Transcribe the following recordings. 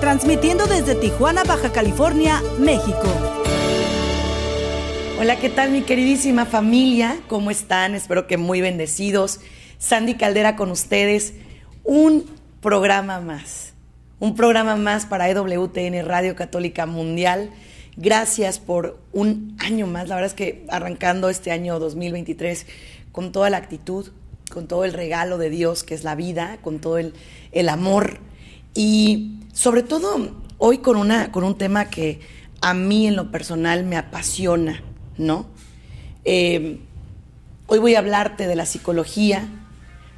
transmitiendo desde Tijuana, Baja California, México. Hola, ¿qué tal mi queridísima familia? ¿Cómo están? Espero que muy bendecidos. Sandy Caldera con ustedes. Un programa más. Un programa más para EWTN Radio Católica Mundial. Gracias por un año más. La verdad es que arrancando este año 2023 con toda la actitud, con todo el regalo de Dios que es la vida, con todo el, el amor y sobre todo hoy con, una, con un tema que a mí en lo personal me apasiona ¿no? Eh, hoy voy a hablarte de la psicología,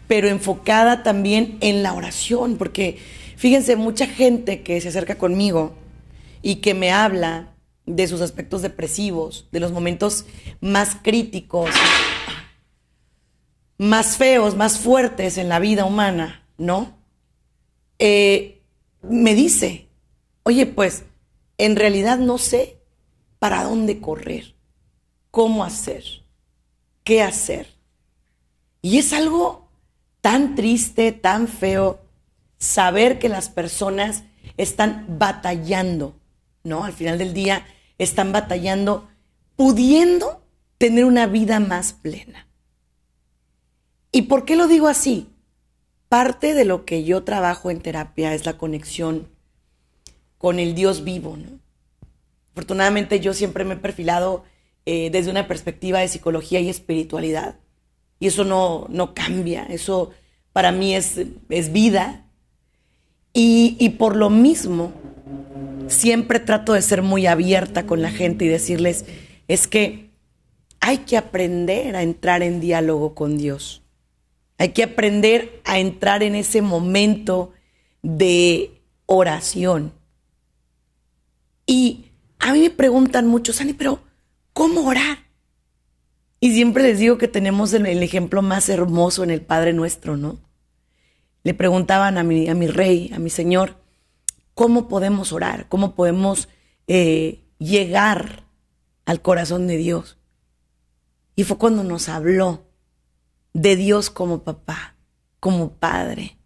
pero enfocada también en la oración, porque fíjense, mucha gente que se acerca conmigo y que me habla de sus aspectos depresivos, de los momentos más críticos, más feos, más fuertes en la vida humana, ¿no? Eh, me dice, oye, pues en realidad no sé para dónde correr cómo hacer, qué hacer. Y es algo tan triste, tan feo, saber que las personas están batallando, ¿no? Al final del día están batallando, pudiendo tener una vida más plena. ¿Y por qué lo digo así? Parte de lo que yo trabajo en terapia es la conexión con el Dios vivo, ¿no? Afortunadamente yo siempre me he perfilado eh, desde una perspectiva de psicología y espiritualidad. Y eso no, no cambia, eso para mí es, es vida. Y, y por lo mismo, siempre trato de ser muy abierta con la gente y decirles, es que hay que aprender a entrar en diálogo con Dios. Hay que aprender a entrar en ese momento de oración. Y a mí me preguntan mucho, Sani, pero ¿Cómo orar? Y siempre les digo que tenemos el, ejemplo más hermoso en el Padre nuestro, ¿no? Le preguntaban a mi, a mi rey, a mi Señor, ¿cómo podemos orar? ¿Cómo podemos eh, llegar al corazón de Dios? Y fue cuando nos habló de Dios como papá, como padre.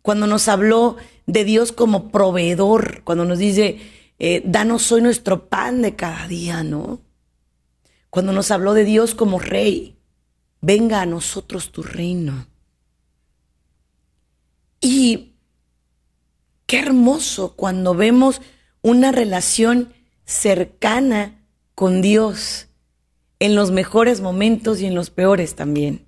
Cuando nos habló de Dios como proveedor, cuando nos dice, eh, danos hoy nuestro pan de cada día, ¿no? Cuando nos habló de Dios como rey, venga a nosotros tu reino. Y qué hermoso cuando vemos una relación cercana con Dios en los mejores momentos y en los peores también.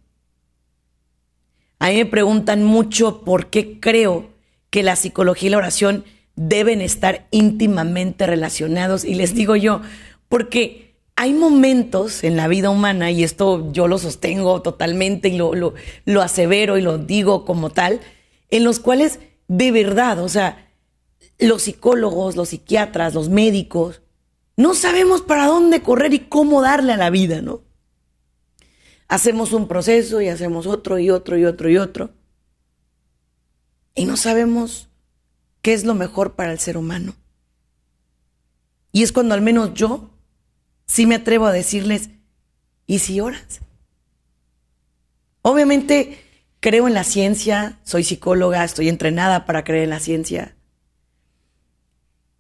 A mí me preguntan mucho por qué creo que la psicología y la oración deben estar íntimamente relacionados. Y les digo yo, porque hay momentos en la vida humana, y esto yo lo sostengo totalmente y lo, lo, asevero y lo digo como tal, en los cuales de verdad, o sea, los psicólogos, los psiquiatras, los médicos, no sabemos para dónde correr y cómo darle a la vida, ¿no? Hacemos un proceso y hacemos otro y otro y otro y otro. Y no sabemos qué es lo mejor para el ser humano. Y es cuando al menos yo sí me atrevo a decirles, ¿y si oras? Obviamente creo en la ciencia, soy psicóloga, estoy entrenada para creer en la ciencia,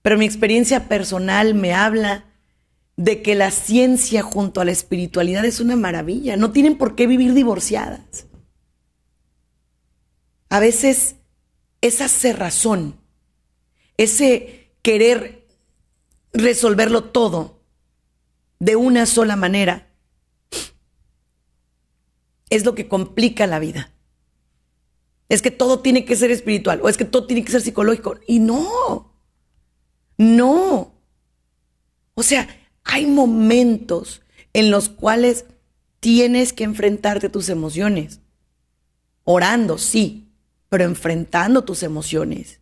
pero mi experiencia personal me habla de que la ciencia junto a la espiritualidad es una maravilla, no tienen por qué vivir divorciadas. A veces esa cerrazón ese querer resolverlo todo de una sola manera, es lo que complica la vida. Es que todo tiene que ser espiritual o es que todo tiene que ser psicológico. Y no, no. O sea, hay momentos en los cuales tienes que enfrentarte a tus emociones. Orando, sí, pero enfrentando tus emociones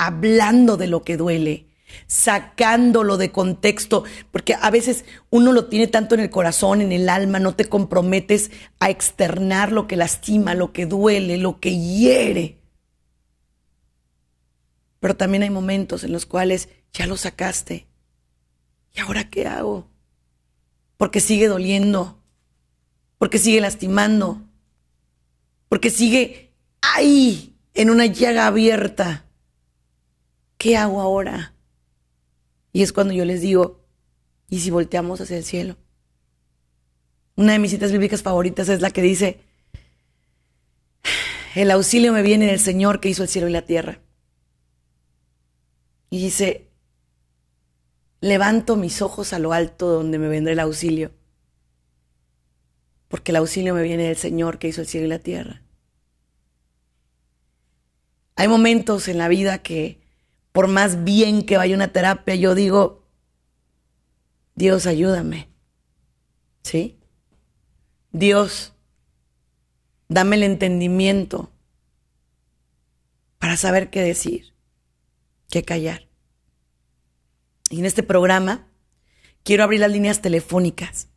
hablando de lo que duele, sacándolo de contexto, porque a veces uno lo tiene tanto en el corazón, en el alma, no te comprometes a externar lo que lastima, lo que duele, lo que hiere. Pero también hay momentos en los cuales ya lo sacaste. ¿Y ahora qué hago? Porque sigue doliendo, porque sigue lastimando, porque sigue ahí en una llaga abierta. ¿Qué hago ahora? Y es cuando yo les digo, ¿y si volteamos hacia el cielo? Una de mis citas bíblicas favoritas es la que dice, el auxilio me viene del Señor que hizo el cielo y la tierra. Y dice, levanto mis ojos a lo alto donde me vendrá el auxilio, porque el auxilio me viene del Señor que hizo el cielo y la tierra. Hay momentos en la vida que por más bien que vaya una terapia, yo digo, Dios, ayúdame. ¿Sí? Dios, dame el entendimiento para saber qué decir, qué callar. Y en este programa quiero abrir las líneas telefónicas.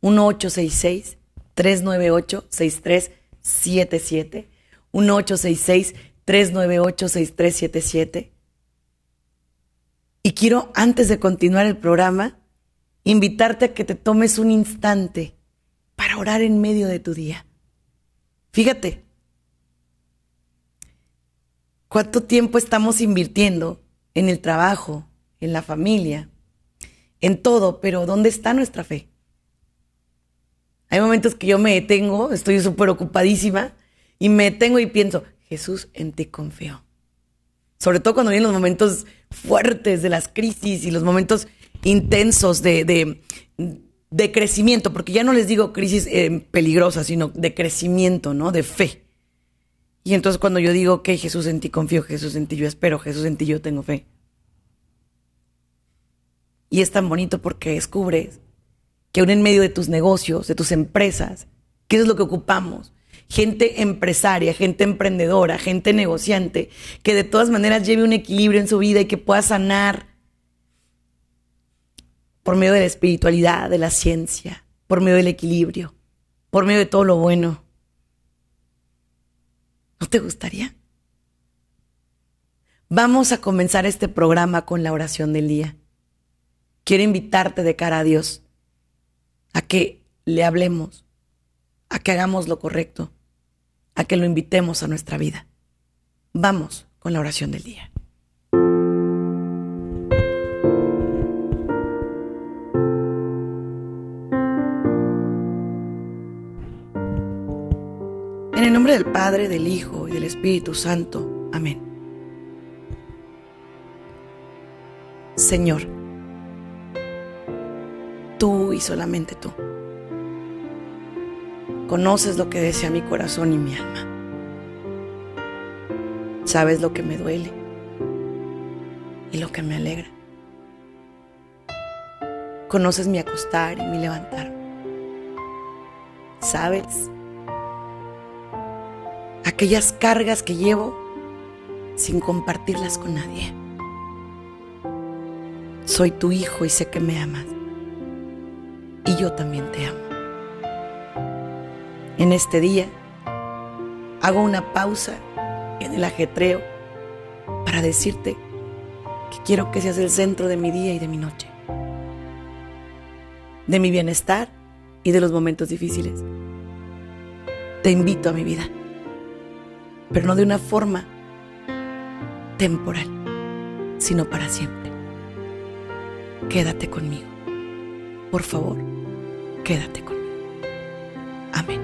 1866 398 6377 1866 398 6377 y quiero, antes de continuar el programa, invitarte a que te tomes un instante para orar en medio de tu día. Fíjate, cuánto tiempo estamos invirtiendo en el trabajo, en la familia, en todo, pero ¿dónde está nuestra fe? Hay momentos que yo me detengo, estoy súper ocupadísima y me detengo y pienso, Jesús, en ti confío. Sobre todo cuando vienen los momentos fuertes de las crisis y los momentos intensos de, de, crecimiento, porque ya no les digo crisis eh, peligrosas, sino de crecimiento, ¿no? De fe. Y entonces cuando yo digo que Jesús en ti confío, Jesús en ti yo espero, Jesús en ti yo tengo fe. Y es tan bonito porque descubres que aún en medio de tus negocios, de tus empresas, ¿qué es lo que ocupamos? gente empresaria, gente emprendedora, gente negociante, que de todas maneras lleve un equilibrio en su vida y que pueda sanar por medio de la espiritualidad, de la ciencia, por medio del equilibrio, por medio de todo lo bueno. ¿No te gustaría? Vamos a comenzar este programa con la oración del día. Quiero invitarte de cara a Dios a que le hablemos, a que hagamos lo correcto, a que lo invitemos a nuestra vida. Vamos con la oración del día. En el nombre del Padre, del Hijo y del Espíritu Santo. Amén. Señor, tú y solamente tú Conoces lo que desea mi corazón y mi alma. Sabes lo que me duele y lo que me alegra. Conoces mi acostar y mi levantar. Sabes aquellas cargas que llevo sin compartirlas con nadie. Soy tu hijo y sé que me amas. Y yo también te amo en este día, hago una pausa en el ajetreo para decirte que quiero que seas el centro de mi día y de mi noche, de mi bienestar y de los momentos difíciles. Te invito a mi vida, pero no de una forma temporal, sino para siempre. Quédate conmigo. Por favor, quédate conmigo. Amén.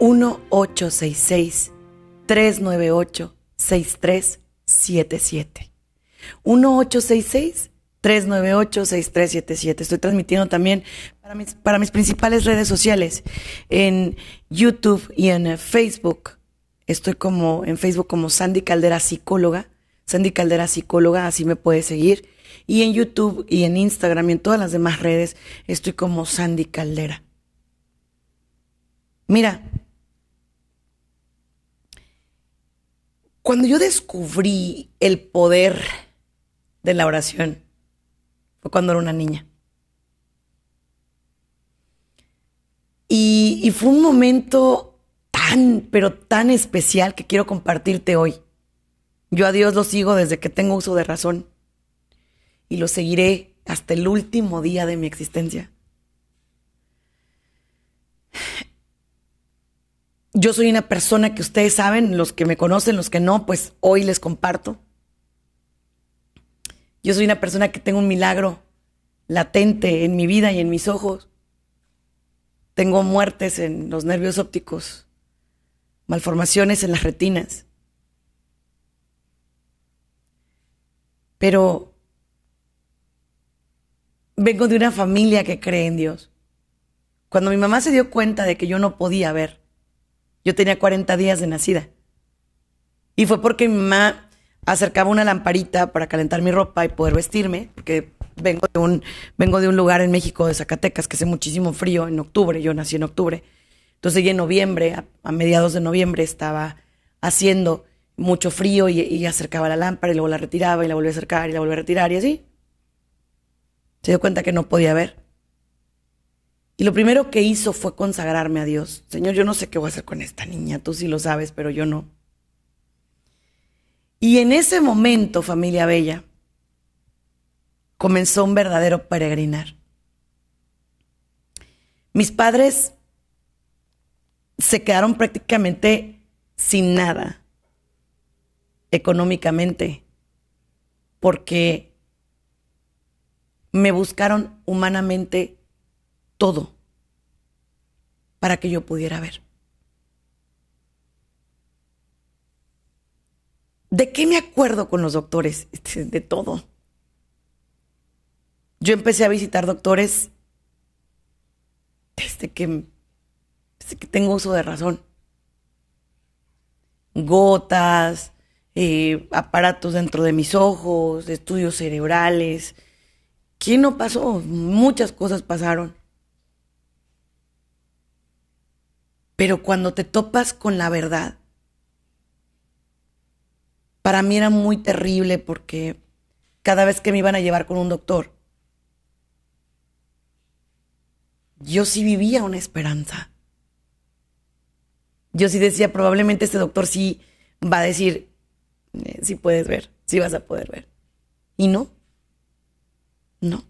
1-866-398-6377. 1-866-398-6377. Estoy transmitiendo también para mis, principales redes sociales, en YouTube y en Facebook. Estoy como en Facebook como Sandy Caldera Psicóloga. Sandy Caldera Psicóloga, así me puedes seguir. Y en YouTube y en Instagram y en todas las demás redes estoy como Sandy Caldera. Mira, cuando yo descubrí el poder de la oración, fue cuando era una niña. Y, y, fue un momento tan, pero tan especial que quiero compartirte hoy. Yo a Dios lo sigo desde que tengo uso de razón y lo seguiré hasta el último día de mi existencia. Yo soy una persona que ustedes saben, los que me conocen, los que no, pues hoy les comparto. Yo soy una persona que tengo un milagro latente en mi vida y en mis ojos. Tengo muertes en los nervios ópticos, malformaciones en las retinas. Pero vengo de una familia que cree en Dios. Cuando mi mamá se dio cuenta de que yo no podía ver, yo tenía 40 días de nacida. Y fue porque mi mamá acercaba una lamparita para calentar mi ropa y poder vestirme, porque vengo de un, vengo de un lugar en México, de Zacatecas, que hace muchísimo frío en octubre, yo nací en octubre. Entonces ya en noviembre, a, mediados de noviembre, estaba haciendo mucho frío y, y, acercaba la lámpara y luego la retiraba y la volvía a acercar y la volvía a retirar y así se dio cuenta que no podía ver. Y lo primero que hizo fue consagrarme a Dios. Señor, yo no sé qué voy a hacer con esta niña, tú sí lo sabes, pero yo no. Y en ese momento, familia bella, comenzó un verdadero peregrinar. Mis padres se quedaron prácticamente sin nada económicamente, porque me buscaron humanamente todo para que yo pudiera ver. ¿De qué me acuerdo con los doctores? Este, de todo. Yo empecé a visitar doctores desde que, que tengo uso de razón. Gotas, eh, aparatos dentro de mis ojos, estudios cerebrales, ¿Qué no pasó? Muchas cosas pasaron. Pero cuando te topas con la verdad, para mí era muy terrible porque cada vez que me iban a llevar con un doctor, yo sí vivía una esperanza. Yo sí decía, probablemente este doctor sí va a decir, eh, sí puedes ver, sí vas a poder ver. Y no. No.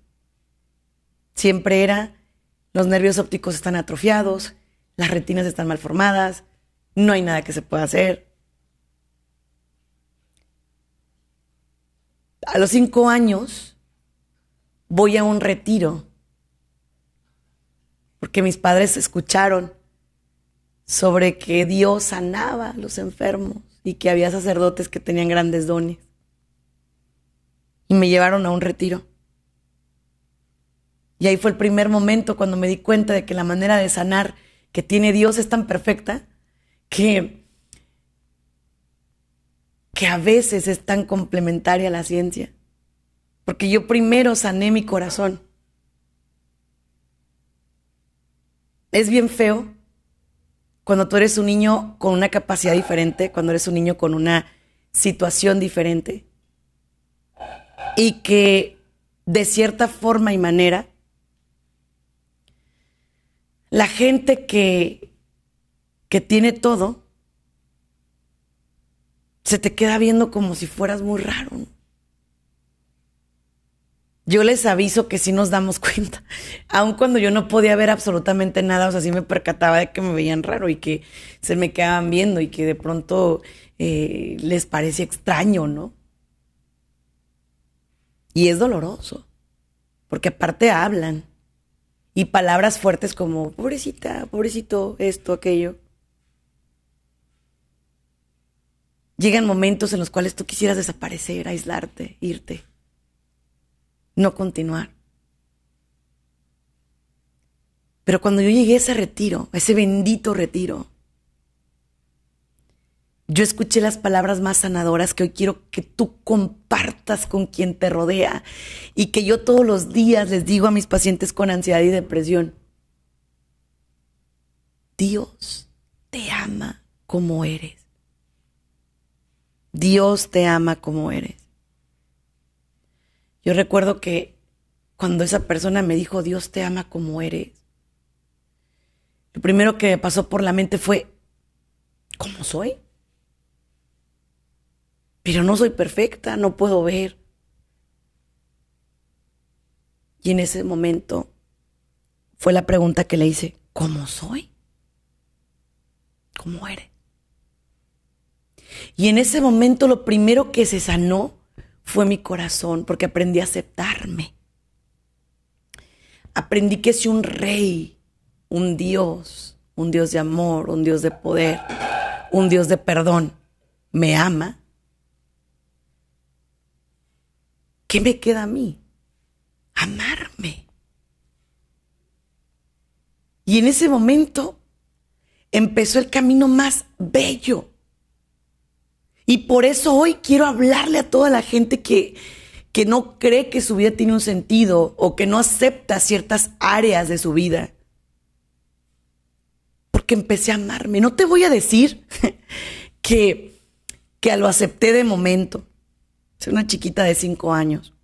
Siempre era, los nervios ópticos están atrofiados, las retinas están mal formadas, no hay nada que se pueda hacer. A los cinco años voy a un retiro porque mis padres escucharon sobre que Dios sanaba a los enfermos y que había sacerdotes que tenían grandes dones. Y me llevaron a un retiro. Y ahí fue el primer momento cuando me di cuenta de que la manera de sanar que tiene Dios es tan perfecta que, que a veces es tan complementaria a la ciencia. Porque yo primero sané mi corazón. Es bien feo cuando tú eres un niño con una capacidad diferente, cuando eres un niño con una situación diferente y que de cierta forma y manera la gente que, que tiene todo se te queda viendo como si fueras muy raro. Yo les aviso que sí nos damos cuenta, aun cuando yo no podía ver absolutamente nada, o sea, sí me percataba de que me veían raro y que se me quedaban viendo y que de pronto eh, les parecía extraño, ¿no? Y es doloroso, porque aparte hablan y palabras fuertes como pobrecita, pobrecito, esto, aquello. Llegan momentos en los cuales tú quisieras desaparecer, aislarte, irte, no continuar. Pero cuando yo llegué a ese retiro, a ese bendito retiro, yo escuché las palabras más sanadoras que hoy quiero que tú compartas con quien te rodea y que yo todos los días les digo a mis pacientes con ansiedad y depresión. Dios te ama como eres. Dios te ama como eres. Yo recuerdo que cuando esa persona me dijo, Dios te ama como eres, lo primero que me pasó por la mente fue, ¿cómo soy? Pero no soy perfecta, no puedo ver. Y en ese momento fue la pregunta que le hice, ¿cómo soy? ¿Cómo eres? Y en ese momento lo primero que se sanó fue mi corazón, porque aprendí a aceptarme. Aprendí que si un rey, un Dios, un Dios de amor, un Dios de poder, un Dios de perdón, me ama, ¿qué me queda a mí? Amarme. Y en ese momento empezó el camino más bello. Y por eso hoy quiero hablarle a toda la gente que, que no cree que su vida tiene un sentido o que no acepta ciertas áreas de su vida. Porque empecé a amarme. No te voy a decir que, que lo acepté de momento. Soy una chiquita de cinco años.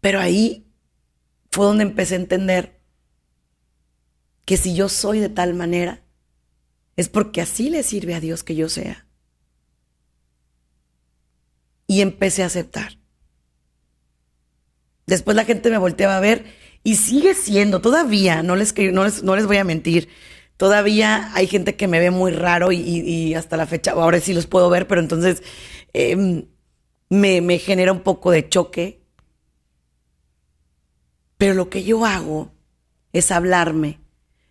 Pero ahí fue donde empecé a entender que si yo soy de tal manera, es porque así le sirve a Dios que yo sea. Y empecé a aceptar. Después la gente me volteaba a ver y sigue siendo, todavía, no les, no les, no les voy a mentir, todavía hay gente que me ve muy raro y, hasta la fecha, ahora sí los puedo ver, pero entonces em, me, me genera un poco de choque. Pero lo que yo hago es hablarme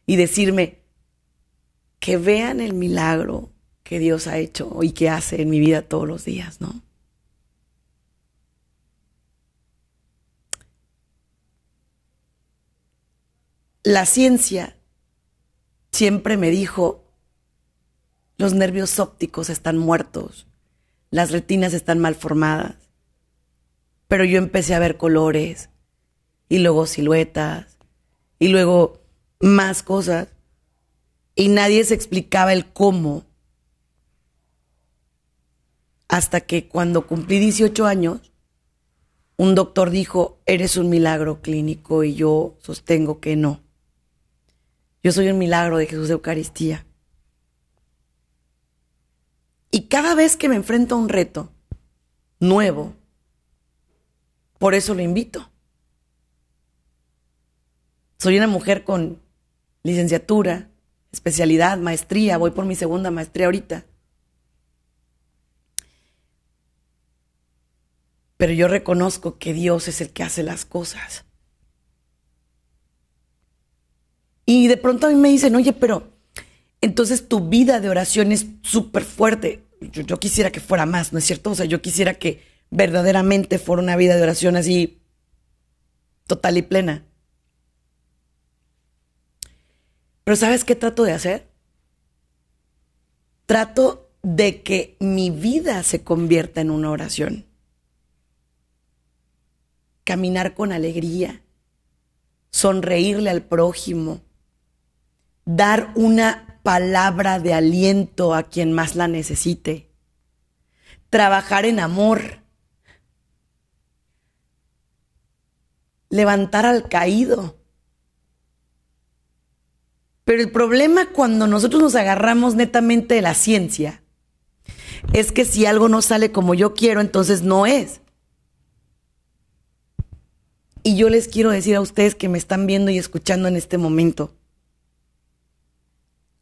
y decirme que vean el milagro que Dios ha hecho y que hace en mi vida todos los días, ¿no? La ciencia siempre me dijo, los nervios ópticos están muertos, las retinas están mal formadas, pero yo empecé a ver colores y luego siluetas y luego más cosas y nadie se explicaba el cómo. Hasta que cuando cumplí 18 años, un doctor dijo, eres un milagro clínico y yo sostengo que no. Yo soy un milagro de Jesús de Eucaristía. Y cada vez que me enfrento a un reto nuevo, por eso lo invito. Soy una mujer con licenciatura, especialidad, maestría, voy por mi segunda maestría ahorita. Pero yo reconozco que Dios es el que hace las cosas. Y de pronto a mí me dicen, oye, pero entonces tu vida de oración es súper fuerte. Yo, yo, quisiera que fuera más, ¿no es cierto? O sea, yo quisiera que verdaderamente fuera una vida de oración así total y plena. Pero ¿sabes qué trato de hacer? Trato de que mi vida se convierta en una oración. Caminar con alegría, sonreírle al prójimo, dar una palabra de aliento a quien más la necesite, trabajar en amor, levantar al caído pero el problema cuando nosotros nos agarramos netamente de la ciencia es que si algo no sale como yo quiero, entonces no es. Y yo les quiero decir a ustedes que me están viendo y escuchando en este momento.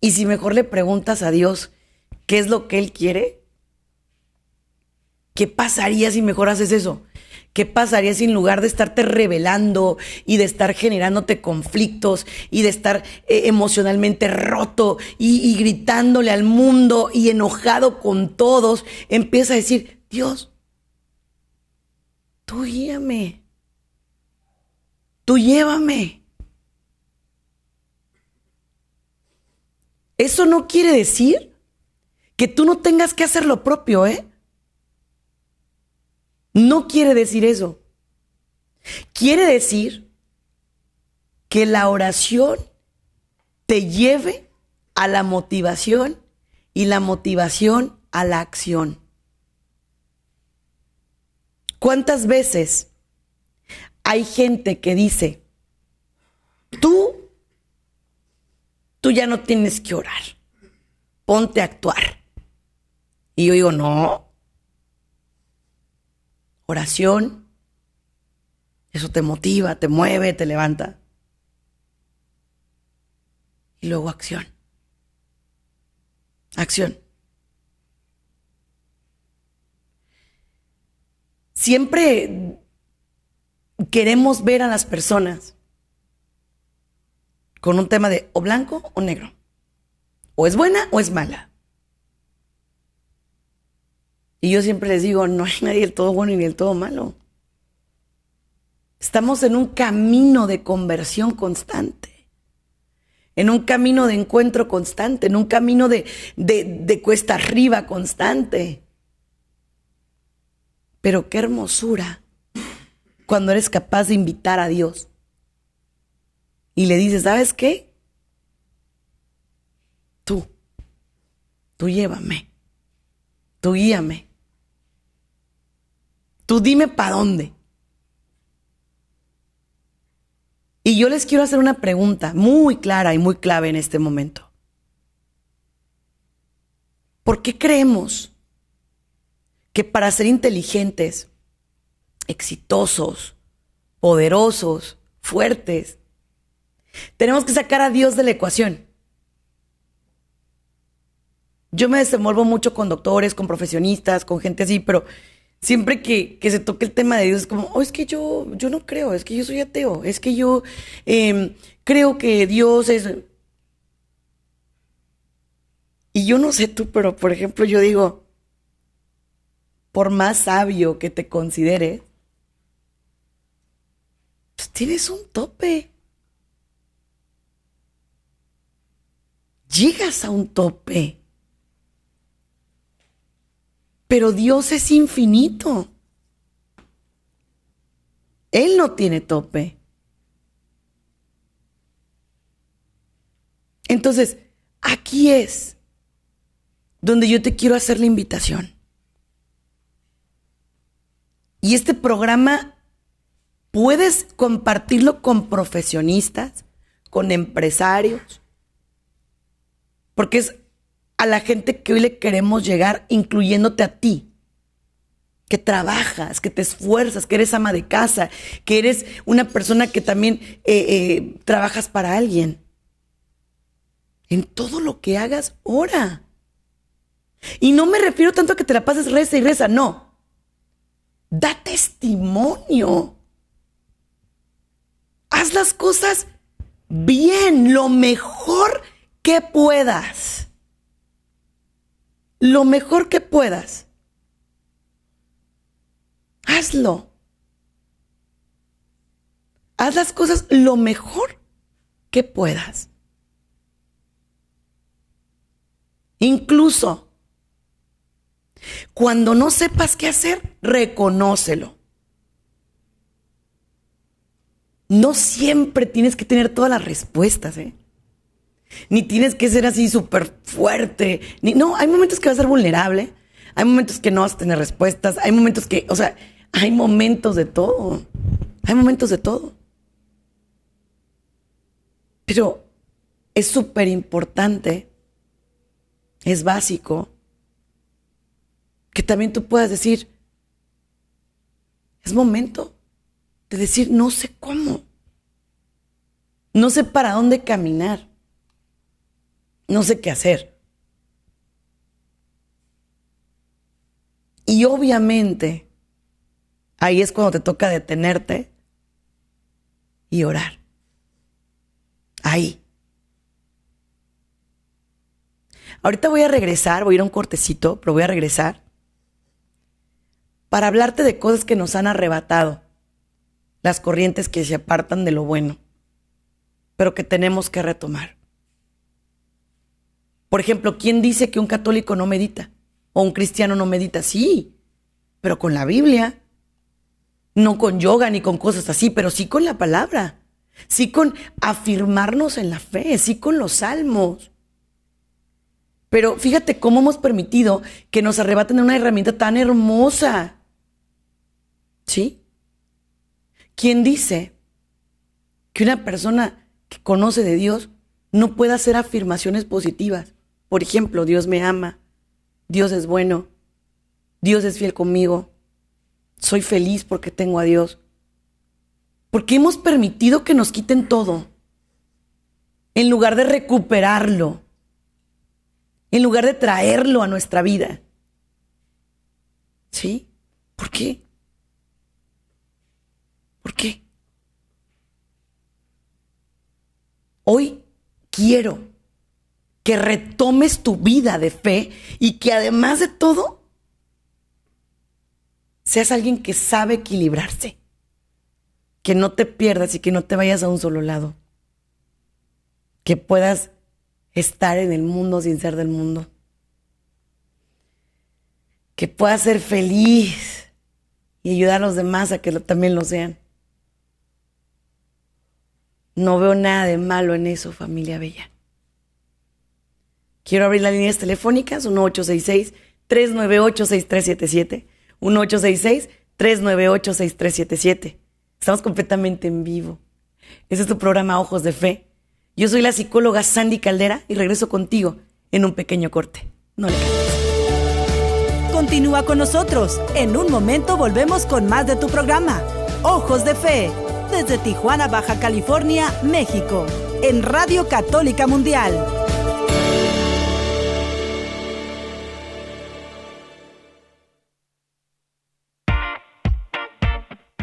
Y si mejor le preguntas a Dios qué es lo que Él quiere, ¿qué pasaría si mejor haces eso? ¿Qué pasaría si en lugar de estarte revelando y de estar generándote conflictos y de estar eh, emocionalmente roto y, y gritándole al mundo y enojado con todos, empieza a decir, Dios, tú guíame, tú llévame. eso no quiere decir que tú no tengas que hacer lo propio, ¿eh? No quiere decir eso. Quiere decir que la oración te lleve a la motivación y la motivación a la acción. ¿Cuántas veces hay gente que dice, tú, tú ya no tienes que orar, ponte a actuar? Y yo digo, no, oración, eso te motiva, te mueve, te levanta. Y luego acción. Acción. Siempre queremos ver a las personas con un tema de o blanco o negro. O es buena o es mala. Y yo siempre les digo, no hay nadie del todo bueno ni del todo malo. Estamos en un camino de conversión constante, en un camino de encuentro constante, en un camino de, de, cuesta arriba constante. Pero qué hermosura cuando eres capaz de invitar a Dios y le dices, ¿sabes qué? Tú, tú llévame, tú guíame, tú dime para dónde. Y yo les quiero hacer una pregunta muy clara y muy clave en este momento. ¿Por qué creemos que para ser inteligentes, exitosos, poderosos, fuertes, tenemos que sacar a Dios de la ecuación? Yo me desenvuelvo mucho con doctores, con profesionistas, con gente así, pero siempre que, se toque el tema de Dios es como, oh, es que yo, yo no creo, es que yo soy ateo, es que yo em, creo que Dios es... Y yo no sé tú, pero por ejemplo yo digo, por más sabio que te consideres, pues tienes un tope. Llegas a un tope. Pero Dios es infinito. Él no tiene tope. Entonces, aquí es donde yo te quiero hacer la invitación. Y este programa puedes compartirlo con profesionistas, con empresarios, porque es a la gente que hoy le queremos llegar, incluyéndote a ti. Que trabajas, que te esfuerzas, que eres ama de casa, que eres una persona que también eh, eh, trabajas para alguien. En todo lo que hagas, ora. Y no me refiero tanto a que te la pases reza y reza, no. Da testimonio. Haz las cosas bien, lo mejor que puedas lo mejor que puedas. Hazlo. Haz las cosas lo mejor que puedas. Incluso cuando no sepas qué hacer, reconócelo. No siempre tienes que tener todas las respuestas, ¿eh? Ni tienes que ser así súper fuerte. Ni, no, hay momentos que vas a ser vulnerable. Hay momentos que no vas a tener respuestas. Hay momentos que, o sea, hay momentos de todo. Hay momentos de todo. Pero es súper importante, es básico, que también tú puedas decir, es momento de decir, no sé cómo, no sé para dónde caminar no sé qué hacer. Y obviamente, ahí es cuando te toca detenerte y orar. Ahí. Ahorita voy a regresar, voy a ir a un cortecito, pero voy a regresar para hablarte de cosas que nos han arrebatado, las corrientes que se apartan de lo bueno, pero que tenemos que retomar. Por ejemplo, ¿quién dice que un católico no medita? O un cristiano no medita, sí, pero con la Biblia. No con yoga ni con cosas así, pero sí con la palabra. Sí con afirmarnos en la fe, sí con los salmos. Pero fíjate cómo hemos permitido que nos arrebaten una herramienta tan hermosa. ¿Sí? ¿Quién dice que una persona que conoce de Dios no puede hacer afirmaciones positivas? Por ejemplo, Dios me ama, Dios es bueno, Dios es fiel conmigo, soy feliz porque tengo a Dios. Porque hemos permitido que nos quiten todo en lugar de recuperarlo en lugar de traerlo a nuestra vida. ¿Sí? ¿Por qué? ¿Por qué? Hoy quiero que retomes tu vida de fe y que además de todo, seas alguien que sabe equilibrarse, que no te pierdas y que no te vayas a un solo lado, que puedas estar en el mundo sin ser del mundo. Que pueda ser feliz y ayudar a los demás a que también lo sean. No veo nada de malo en eso, familia bella. Quiero abrir las líneas telefónicas 1866-398-6377. 1866-398-6377. Estamos completamente en vivo. Ese es tu programa Ojos de Fe yo soy la psicóloga Sandy Caldera y regreso contigo en un pequeño corte. No le cambies. Continúa con nosotros. En un momento volvemos con más de tu programa. Ojos de Fe. Desde Tijuana, Baja California, México. En Radio Católica Mundial.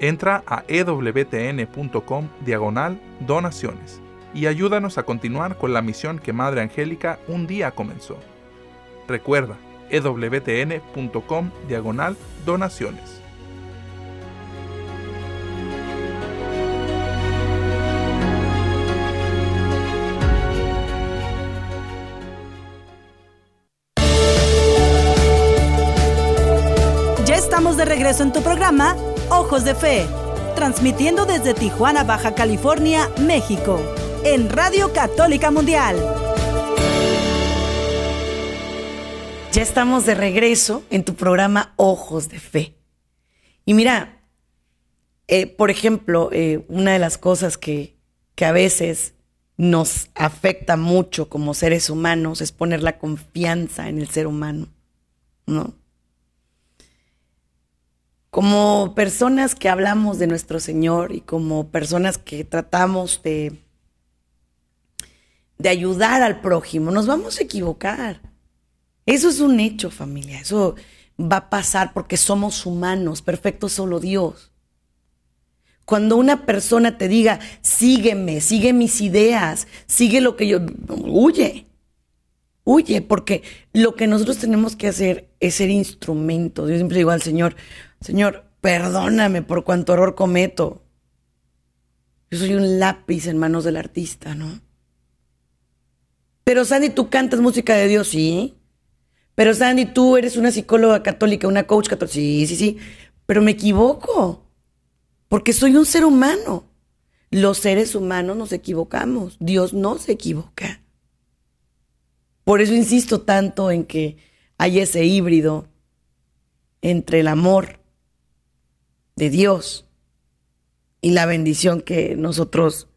Entra a ewtn.com diagonal donaciones y ayúdanos a continuar con la misión que Madre Angélica un día comenzó. Recuerda, ewtn.com diagonal donaciones. Ya estamos de regreso en tu programa Ojos de Fe, transmitiendo desde Tijuana, Baja California, México, en Radio Católica Mundial. Ya estamos de regreso en tu programa Ojos de Fe. Y mira, eh, por ejemplo, eh, una de las cosas que, que a veces nos afecta mucho como seres humanos es poner la confianza en el ser humano, ¿no? Como personas que hablamos de nuestro Señor y como personas que tratamos de, de ayudar al prójimo, nos vamos a equivocar. Eso es un hecho, familia. Eso va a pasar porque somos humanos, perfecto solo Dios. Cuando una persona te diga, sígueme, sigue mis ideas, sigue lo que yo, huye, huye, porque lo que nosotros tenemos que hacer es ser instrumentos. Yo siempre digo al Señor, Señor, perdóname por cuanto error cometo. Yo soy un lápiz en manos del artista, ¿no? Pero Sandy, tú cantas música de Dios, sí. Pero Sandy, tú eres una psicóloga católica, una coach católica, sí, sí, sí. pero me equivoco, porque soy un ser humano. Los seres humanos nos equivocamos, Dios no se equivoca. Por eso insisto tanto en que hay ese híbrido entre el amor de Dios y la bendición que nosotros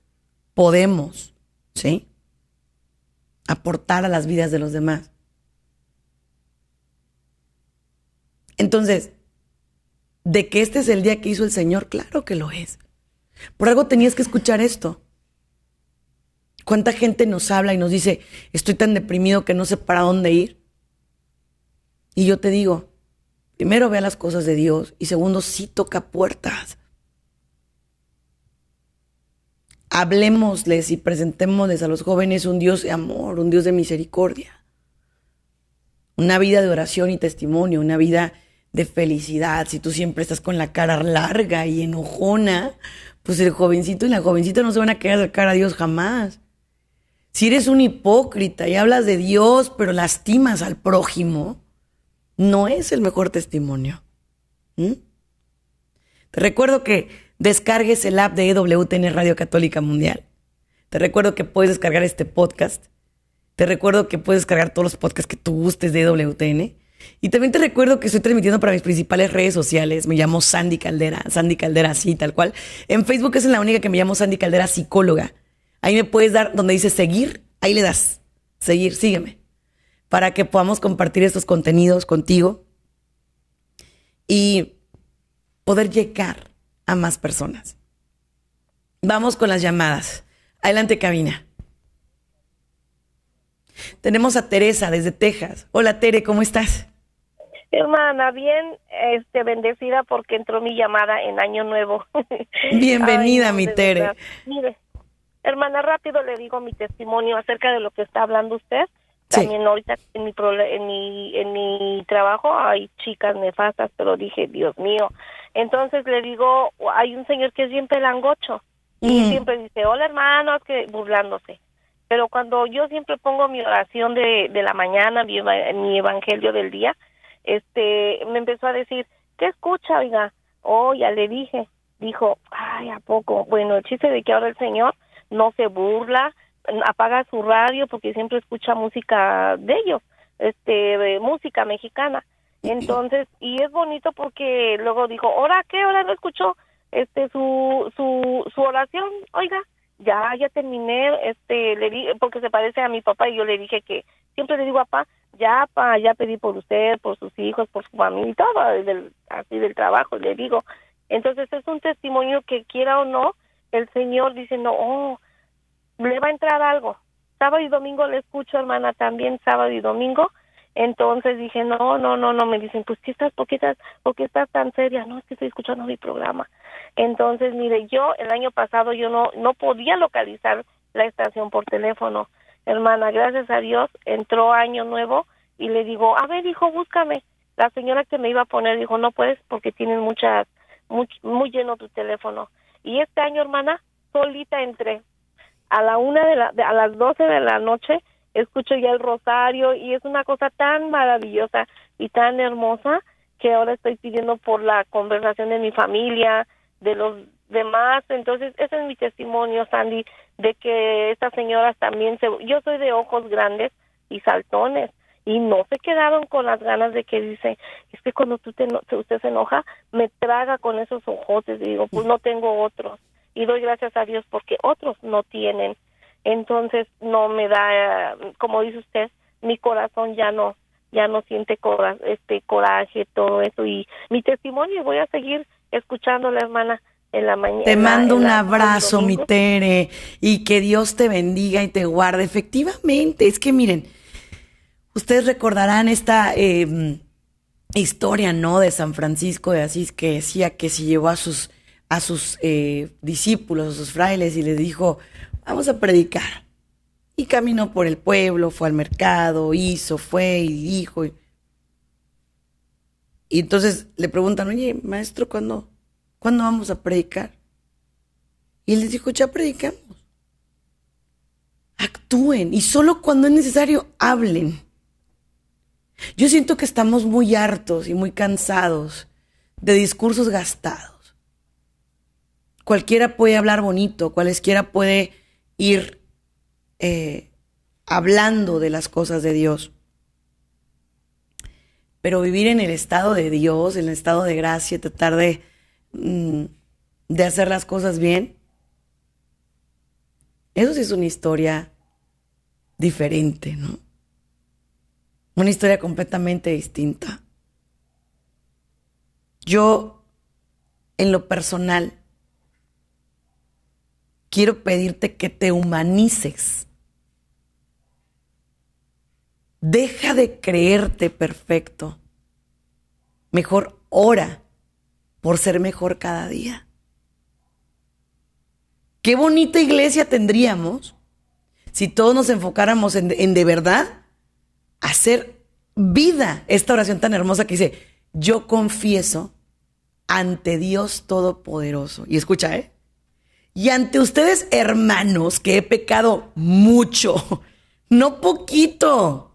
podemos, ¿sí? Aportar a las vidas de los demás. Entonces, de que este es el día que hizo el Señor, claro que lo es. Por algo tenías que escuchar esto. ¿Cuánta gente nos habla y nos dice, estoy tan deprimido que no sé para dónde ir? Y yo te digo, primero vea las cosas de Dios y segundo, sí toca puertas. Hablemosles y presentémosles a los jóvenes un Dios de amor, un Dios de misericordia. Una vida de oración y testimonio, una vida de felicidad. Si tú siempre estás con la cara larga y enojona, pues el jovencito y la jovencita no se van a querer acercar a Dios jamás. Si eres un hipócrita y hablas de Dios, pero lastimas al prójimo, no es el mejor testimonio. Te recuerdo que descargues el app de EWTN Radio Católica Mundial. Te recuerdo que puedes descargar este podcast. Te recuerdo que puedes descargar todos los podcasts que tú gustes de EWTN. Y también te recuerdo que estoy transmitiendo para mis principales redes sociales. Me llamo Sandy Caldera, Sandy Caldera, así, tal cual. En Facebook es la única que me llamo Sandy Caldera Psicóloga. Ahí me puedes dar donde dice seguir, ahí le das. Seguir, sígueme. Para que podamos compartir estos contenidos contigo y poder llegar a más personas. Vamos con las llamadas. Adelante, cabina. Tenemos a Teresa desde Texas. Hola, Tere, ¿cómo estás? Hermana, bien, este, bendecida porque entró mi llamada en Año Nuevo. Bienvenida, mi Tere. Mire, hermana, rápido le digo mi testimonio acerca de lo que está hablando usted. También ahorita en mi, en mi en mi trabajo hay chicas nefastas, pero dije, Dios mío. Entonces le digo, hay un señor que es bien pelangocho y siempre dice, hola hermano, que burlándose. Pero cuando yo siempre pongo mi oración de, de la mañana, mi, mi evangelio del día, este, me empezó a decir, ¿qué escucha, oiga? Oh, ya le dije. Dijo, ay, ¿a poco? Bueno, el chiste de que ahora el Señor no se burla, apaga su radio porque siempre escucha música de ellos, este, música mexicana. Entonces, y es bonito porque luego dijo, ¿ahora qué? ¿Ahora no escuchó este su su su oración? Oiga, ya ya terminé, este le di porque se parece a mi papá y yo le dije que siempre le digo a papá, ya pa, ya pedí por usted, por sus hijos, por su familia y todo, del, así del trabajo, le digo. Entonces es un testimonio que quiera o no, el Señor dice, no, oh, le va a entrar algo. Sábado y domingo le escucho, hermana, también sábado y domingo. Entonces dije, no, no, no, no, me dicen, pues, ¿qué estás, por qué estás, por qué estás tan seria? No, es que estoy escuchando mi programa. Entonces, mire, yo el año pasado yo no, no podía localizar la estación por teléfono hermana, gracias a Dios, entró año nuevo y le digo, a ver, hijo, búscame. La señora que me iba a poner dijo, no puedes porque tienes muchas, muy, muy lleno tu teléfono. Y este año, hermana, solita entré. A la una de la, a las doce de la noche, escucho ya el rosario y es una cosa tan maravillosa y tan hermosa que ahora estoy pidiendo por la conversación de mi familia, de los demás. Entonces, ese es mi testimonio, Sandy, de que estas señoras también se... Yo soy de ojos grandes y saltones y no se quedaron con las ganas de que dice, es que cuando tú te, usted se enoja, me traga con esos ojotes y digo, pues no tengo otros. Y doy gracias a Dios porque otros no tienen. Entonces, no me da, como dice usted, mi corazón ya no ya no siente cora este coraje todo eso y mi testimonio voy a seguir escuchando la hermana te mando un abrazo, mi Tere, y que Dios te bendiga y te guarde. Efectivamente, es que miren, ustedes recordarán esta em, historia, ¿no? De San Francisco de Asís que decía que si llevó a sus, a sus eh, discípulos, a sus frailes, y les dijo, vamos a predicar. Y caminó por el pueblo, fue al mercado, hizo, fue y dijo. Y, entonces le preguntan, oye, maestro, ¿cuándo? ¿Cuándo vamos a predicar? Y él les dijo, ya predicamos. Actúen y solo cuando es necesario hablen. Yo siento que estamos muy hartos y muy cansados de discursos gastados. Cualquiera puede hablar bonito, cualquiera puede ir eh, hablando de las cosas de Dios. Pero vivir en el estado de Dios, en el estado de gracia, tratar de, mm, de hacer las cosas bien, eso sí es una historia diferente, ¿no? Una historia completamente distinta. Yo, en lo personal, quiero pedirte que te humanices. Deja de creerte perfecto. Mejor ora por ser mejor cada día. Qué bonita iglesia tendríamos si todos nos enfocáramos en, de verdad hacer vida esta oración tan hermosa que dice, yo confieso ante Dios Todopoderoso. Y escucha, ¿eh? Y ante ustedes, hermanos, que he pecado mucho, no poquito.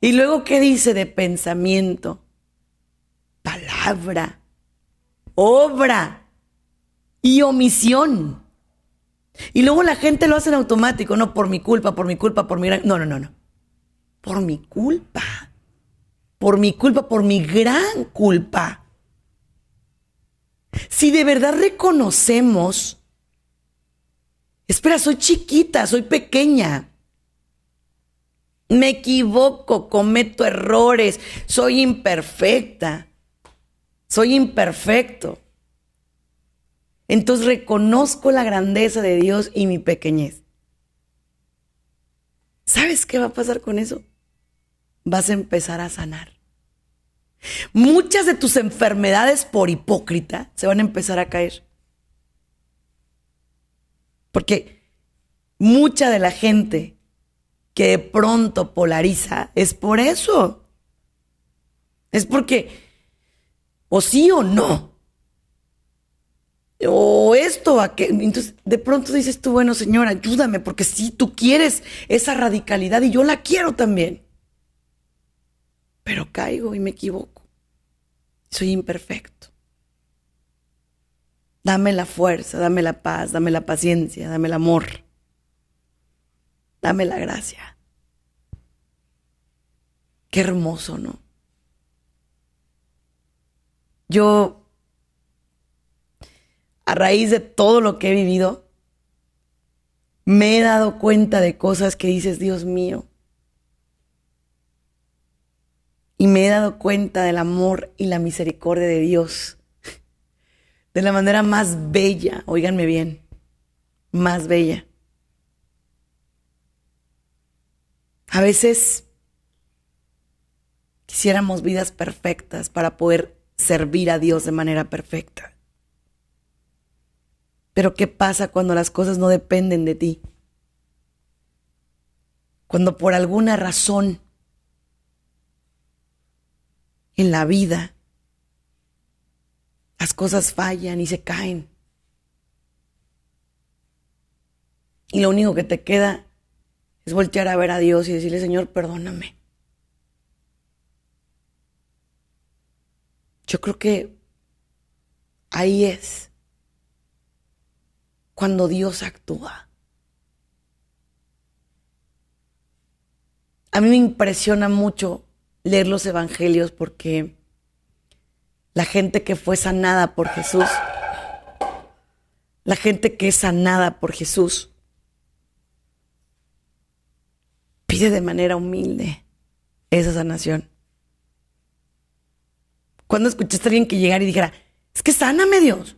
Y luego, ¿qué dice de pensamiento? Palabra, obra y omisión. Y luego la gente lo hace en automático, no por mi culpa, por mi culpa, por mi... No, no, no, no. Por mi culpa. Por mi culpa, por mi gran culpa. Si de verdad reconocemos, espera, soy chiquita, soy pequeña. Me equivoco, cometo errores, soy imperfecta, soy imperfecto. Entonces reconozco la grandeza de Dios y mi pequeñez. ¿Sabes qué va a pasar con eso? Vas a empezar a sanar. Muchas de tus enfermedades por hipócrita se van a empezar a caer. Porque mucha de la gente que de pronto polariza es por eso. Es porque o sí o no o esto, a que entonces de pronto dices tú, bueno, Señor, ayúdame, porque si tú quieres esa radicalidad y yo la quiero también. Pero caigo y me equivoco. Soy imperfecto. Dame la fuerza, dame la paz, dame la paciencia, dame el amor. Dame la gracia. Qué hermoso, ¿no? Yo a raíz de todo lo que he vivido, me he dado cuenta de cosas que dices, Dios mío. Y me he dado cuenta del amor y la misericordia de Dios de la manera más bella, oíganme bien, más bella. A veces quisiéramos vidas perfectas para poder servir a Dios de manera perfecta. Pero ¿qué pasa cuando las cosas no dependen de ti? Cuando por alguna razón en la vida las cosas fallan y se caen. Y lo único que te queda es voltear a ver a Dios y decirle, Señor, perdóname. Yo creo que ahí es cuando Dios actúa. A mí me impresiona mucho leer los evangelios porque la gente que fue sanada por Jesús, la gente que es sanada por Jesús, pide de manera humilde esa sanación. Cuando escuchaste a alguien que llegara y dijera, es que sáname Dios.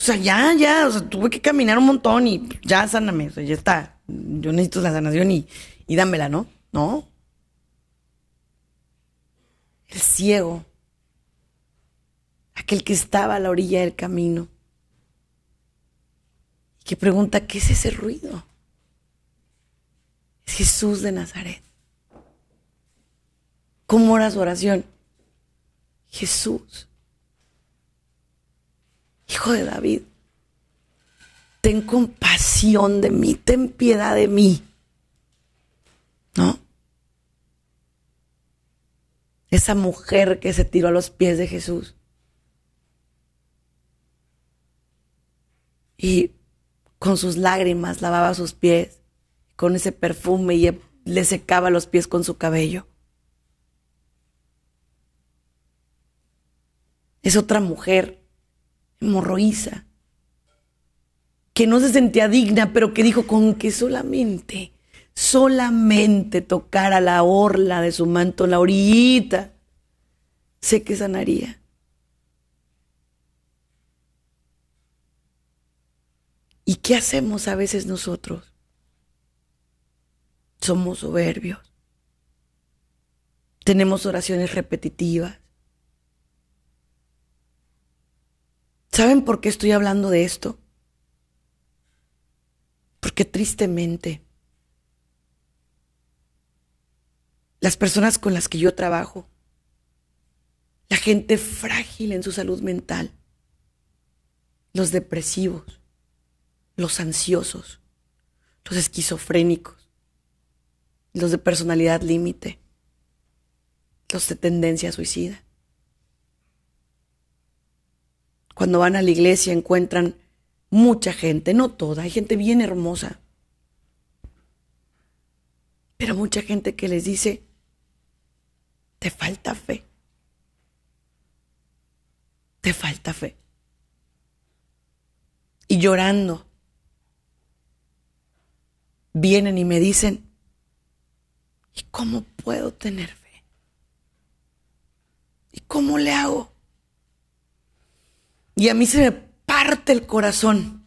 O sea, ya, ya, o sea, tuve que caminar un montón y ya sáname, o sea, ya está. Yo necesito la sanación y, y dámela, ¿no? No. El ciego, aquel que estaba a la orilla del camino, y que pregunta, ¿qué es ese ruido? Es Jesús de Nazaret. ¿Cómo era su oración? Jesús Hijo de David, ten compasión de mí, ten piedad de mí. ¿No? Esa mujer que se tiró a los pies de Jesús. Y con sus lágrimas lavaba sus pies, con ese perfume y le secaba los pies con su cabello. Es otra mujer, hemorroísa, que no se sentía digna, pero que dijo con que solamente, solamente tocara la orla de su manto, la orillita, sé que sanaría. ¿Y qué hacemos a veces nosotros? Somos soberbios. Tenemos oraciones repetitivas. ¿Saben por qué estoy hablando de esto? Porque tristemente las personas con las que yo trabajo, la gente frágil en su salud mental, los depresivos, los ansiosos, los esquizofrénicos, los de personalidad límite, los de tendencia suicida. Cuando van a la iglesia encuentran mucha gente, no toda, hay gente bien hermosa, pero mucha gente que les dice, te falta fe, te falta fe. Y llorando, vienen y me dicen, ¿y cómo puedo tener fe? ¿Y cómo le hago? Y a mí se me parte el corazón.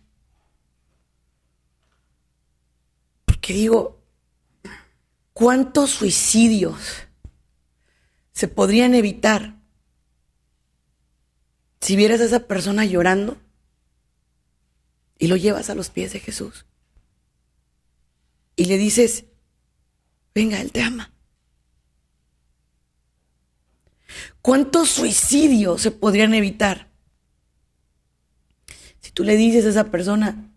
Porque digo, ¿cuántos suicidios se podrían evitar si vieras a esa persona llorando y lo llevas a los pies de Jesús? Y le dices, venga, Él te ama. ¿Cuántos suicidios se podrían evitar si tú le dices a esa persona,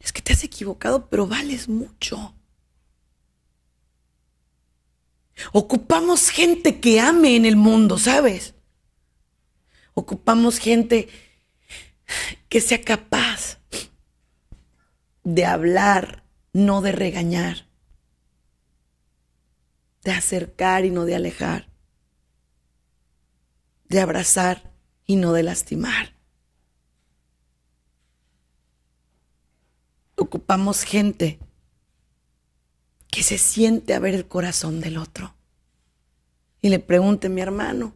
es que te has equivocado, pero vales mucho. Ocupamos gente que ame en el mundo, ¿sabes? Ocupamos gente que sea capaz de hablar, no de regañar, de acercar y no de alejar, de abrazar y no de lastimar. ocupamos gente que se siente a ver el corazón del otro y le pregunte, mi hermano,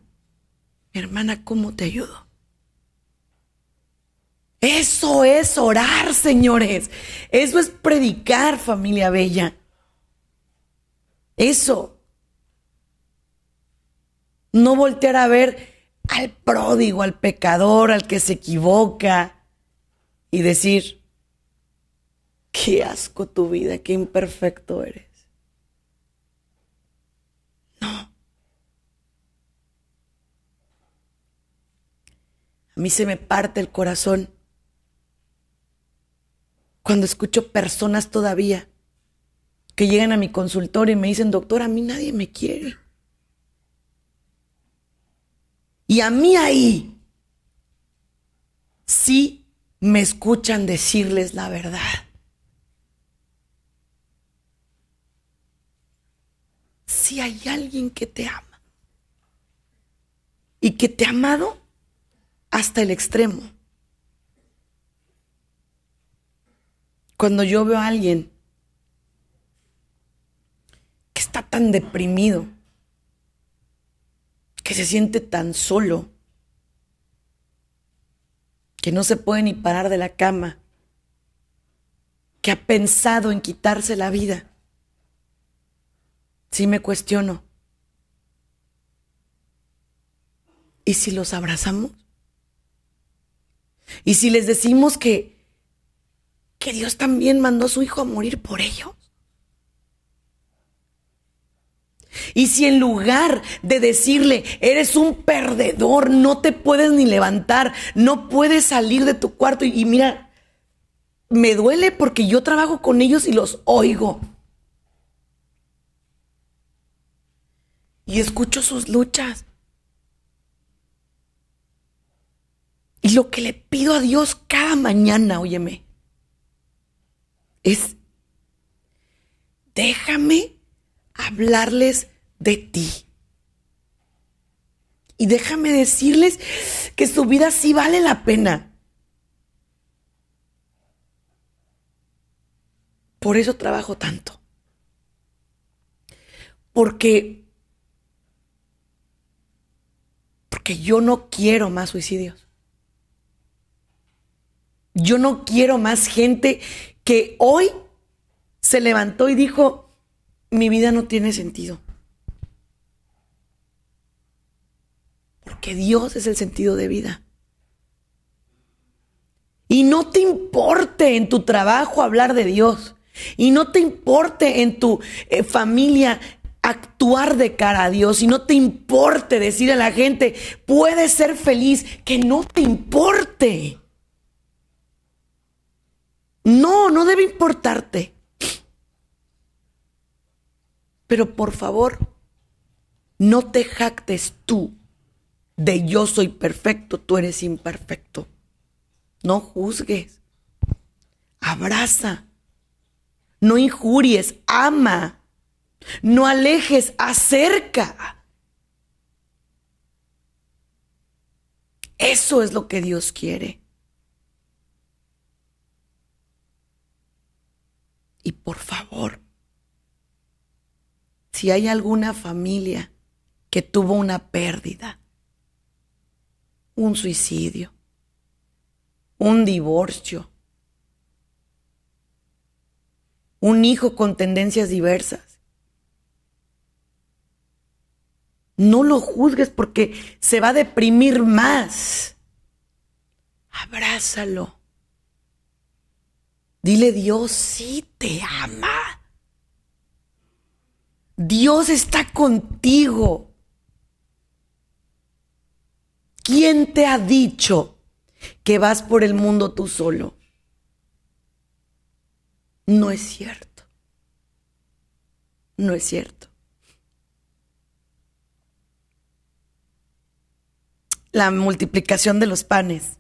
mi hermana, ¿cómo te ayudo? Eso es orar, señores. Eso es predicar, familia bella. Eso. No voltear a ver al pródigo, al pecador, al que se equivoca y decir, Qué asco tu vida, qué imperfecto eres. No. A mí se me parte el corazón cuando escucho personas todavía que llegan a mi consultorio y me dicen, doctor, a mí nadie me quiere. Y a mí ahí sí me escuchan decirles la verdad. si hay alguien que te ama y que te ha amado hasta el extremo. Cuando yo veo a alguien que está tan deprimido, que se siente tan solo, que no se puede ni parar de la cama, que ha pensado en quitarse la vida, sí me cuestiono. ¿Y si los abrazamos? ¿Y si les decimos que, que Dios también mandó a su Hijo a morir por ellos? Y si en lugar de decirle, eres un perdedor, no te puedes ni levantar, no puedes salir de tu cuarto y, y mira, me duele porque yo trabajo con ellos y los oigo. y escucho sus luchas. Y lo que le pido a Dios cada mañana, óyeme, es, déjame hablarles de ti. Y déjame decirles que su vida sí vale la pena. Por eso trabajo tanto. Porque porque yo no quiero más suicidios. Yo no quiero más gente que hoy se levantó y dijo, mi vida no tiene sentido. Porque Dios es el sentido de vida. Y no te importe en tu trabajo hablar de Dios. Y no te importe en tu eh, familia actuar de cara a Dios. Y no te importe decir a la gente, puedes ser feliz, que no te importe. No, no debe importarte. Pero por favor, no te jactes tú de yo soy perfecto, tú eres imperfecto. No juzgues. Abraza. No injuries, ama. No alejes, acerca. Eso es lo que Dios quiere. Y por favor, si hay alguna familia que tuvo una pérdida, un suicidio, un divorcio, un hijo con tendencias diversas. No lo juzgues porque se va a deprimir más. Abrázalo. Dile Dios sí te ama. Dios está contigo. ¿Quién te ha dicho que vas por el mundo tú solo? No es cierto. No es cierto. La multiplicación de los panes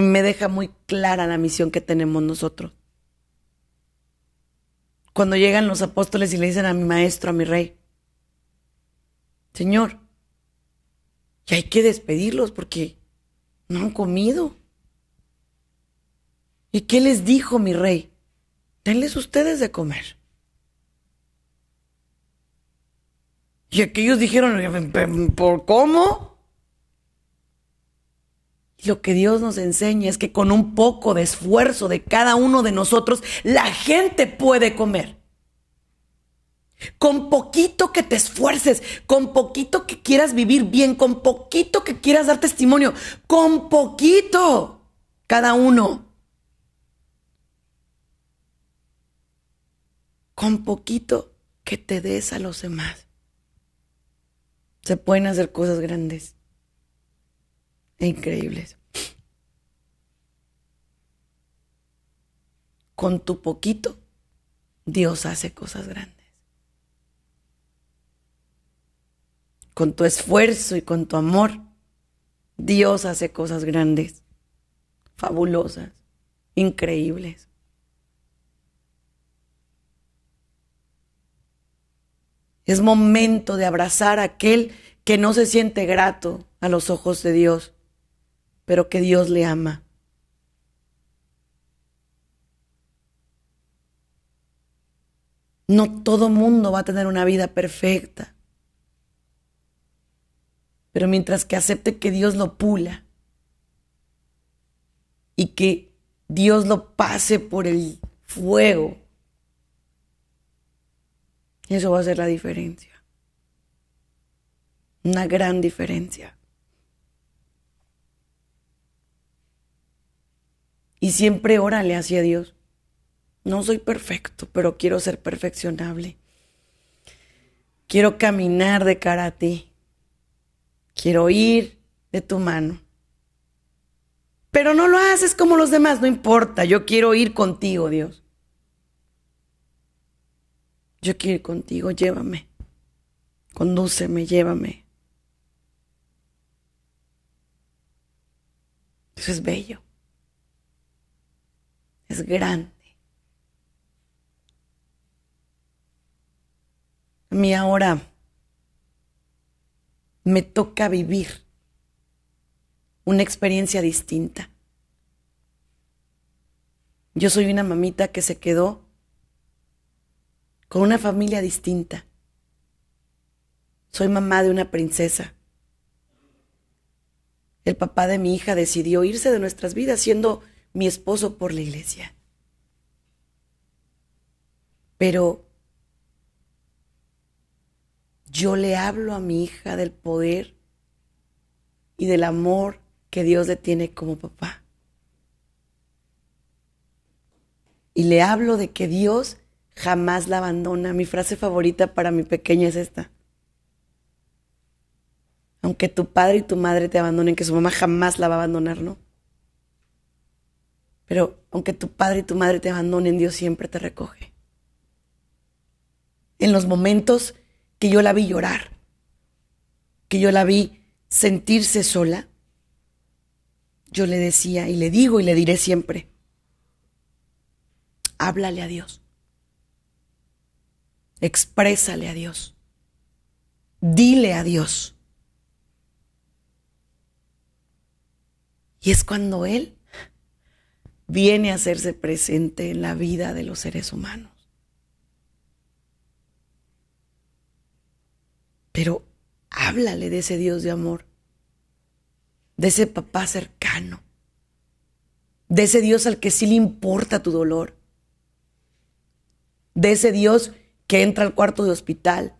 me deja muy clara la misión que tenemos nosotros. Cuando llegan los apóstoles y le dicen a mi maestro, a mi rey, Señor, y hay que despedirlos porque no han comido. ¿Y qué les dijo mi rey? Denles ustedes de comer. Y aquellos dijeron, ¿por cómo? Lo que Dios nos enseña es que con un poco de esfuerzo de cada uno de nosotros, la gente puede comer. Con poquito que te esfuerces, con poquito que quieras vivir bien, con poquito que quieras dar testimonio, con poquito, cada uno. Con poquito que te des a los demás. Se pueden hacer cosas grandes e increíbles. Con tu poquito, Dios hace cosas grandes. con tu esfuerzo y con tu amor, Dios hace cosas grandes, fabulosas, increíbles. Es momento de abrazar a aquel que no se siente grato a los ojos de Dios, pero que Dios le ama. No todo mundo va a tener una vida perfecta. Pero mientras que acepte que Dios lo pula y que Dios lo pase por el fuego, eso va a ser la diferencia. Una gran diferencia. Y siempre órale hacia Dios. No soy perfecto, pero quiero ser perfeccionable. Quiero caminar de cara a ti. Quiero ir de tu mano. Pero no lo haces como los demás, no importa. Yo quiero ir contigo, Dios. Yo quiero ir contigo, llévame. condúceme, llévame. Eso es bello. Es grande. Mí ahora me toca vivir una experiencia distinta. Yo soy una mamita que se quedó con una familia distinta. Soy mamá de una princesa. El papá de mi hija decidió irse de nuestras vidas siendo mi esposo por la iglesia. Pero yo le hablo a mi hija del poder y del amor que Dios le tiene como papá. Y le hablo de que Dios jamás la abandona. Mi frase favorita para mi pequeña es esta. Aunque tu padre y tu madre te abandonen, que su mamá jamás la va a abandonar, ¿no? Pero aunque tu padre y tu madre te abandonen, Dios siempre te recoge. En los momentos que yo la vi llorar, que yo la vi sentirse sola, yo le decía y le digo y le diré siempre, háblale a Dios, exprésale a Dios, dile a Dios. Y es cuando Él viene a hacerse presente en la vida de los seres humanos. Pero háblale de ese Dios de amor, de ese papá cercano, de ese Dios al que sí le importa tu dolor, de ese Dios que entra al cuarto de hospital,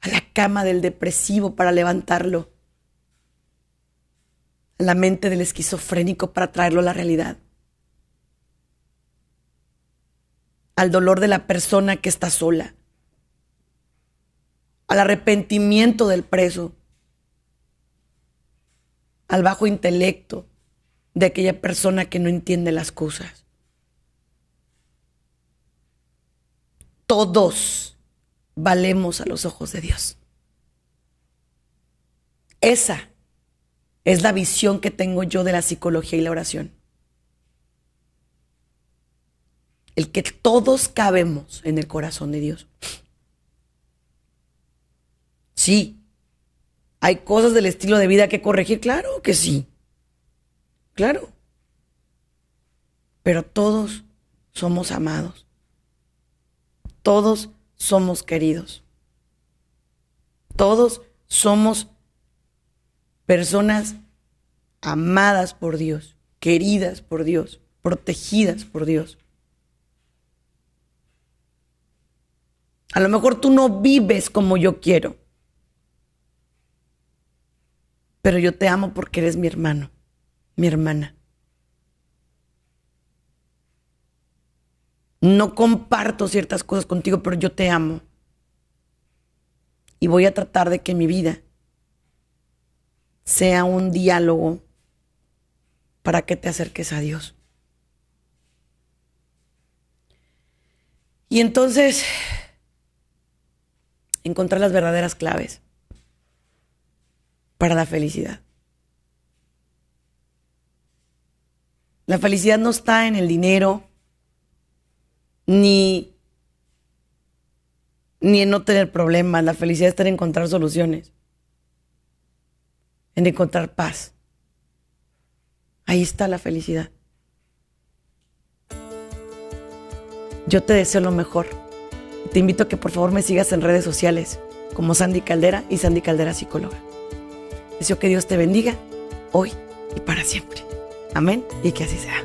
a la cama del depresivo para levantarlo, a la mente del esquizofrénico para traerlo a la realidad, al dolor de la persona que está sola, al arrepentimiento del preso, al bajo intelecto de aquella persona que no entiende las cosas. Todos valemos a los ojos de Dios. Esa es la visión que tengo yo de la psicología y la oración. El que todos cabemos en el corazón de Dios. Sí. ¿Hay cosas del estilo de vida que corregir? Claro que sí. Claro. Pero todos somos amados. Todos somos queridos. Todos somos personas amadas por Dios, queridas por Dios, protegidas por Dios. A lo mejor tú no vives como yo quiero. Pero yo te amo porque eres mi hermano, mi hermana. No comparto ciertas cosas contigo, pero yo te amo. Y voy a tratar de que mi vida sea un diálogo para que te acerques a Dios. Y entonces, encontrar las verdaderas claves para la felicidad. La felicidad no está en el dinero, ni, ni en no tener problemas. La felicidad está en encontrar soluciones, en encontrar paz. Ahí está la felicidad. Yo te deseo lo mejor. Te invito a que por favor me sigas en redes sociales como Sandy Caldera y Sandy Caldera Psicóloga. Deseo que Dios te bendiga hoy y para siempre. Amén y que así sea.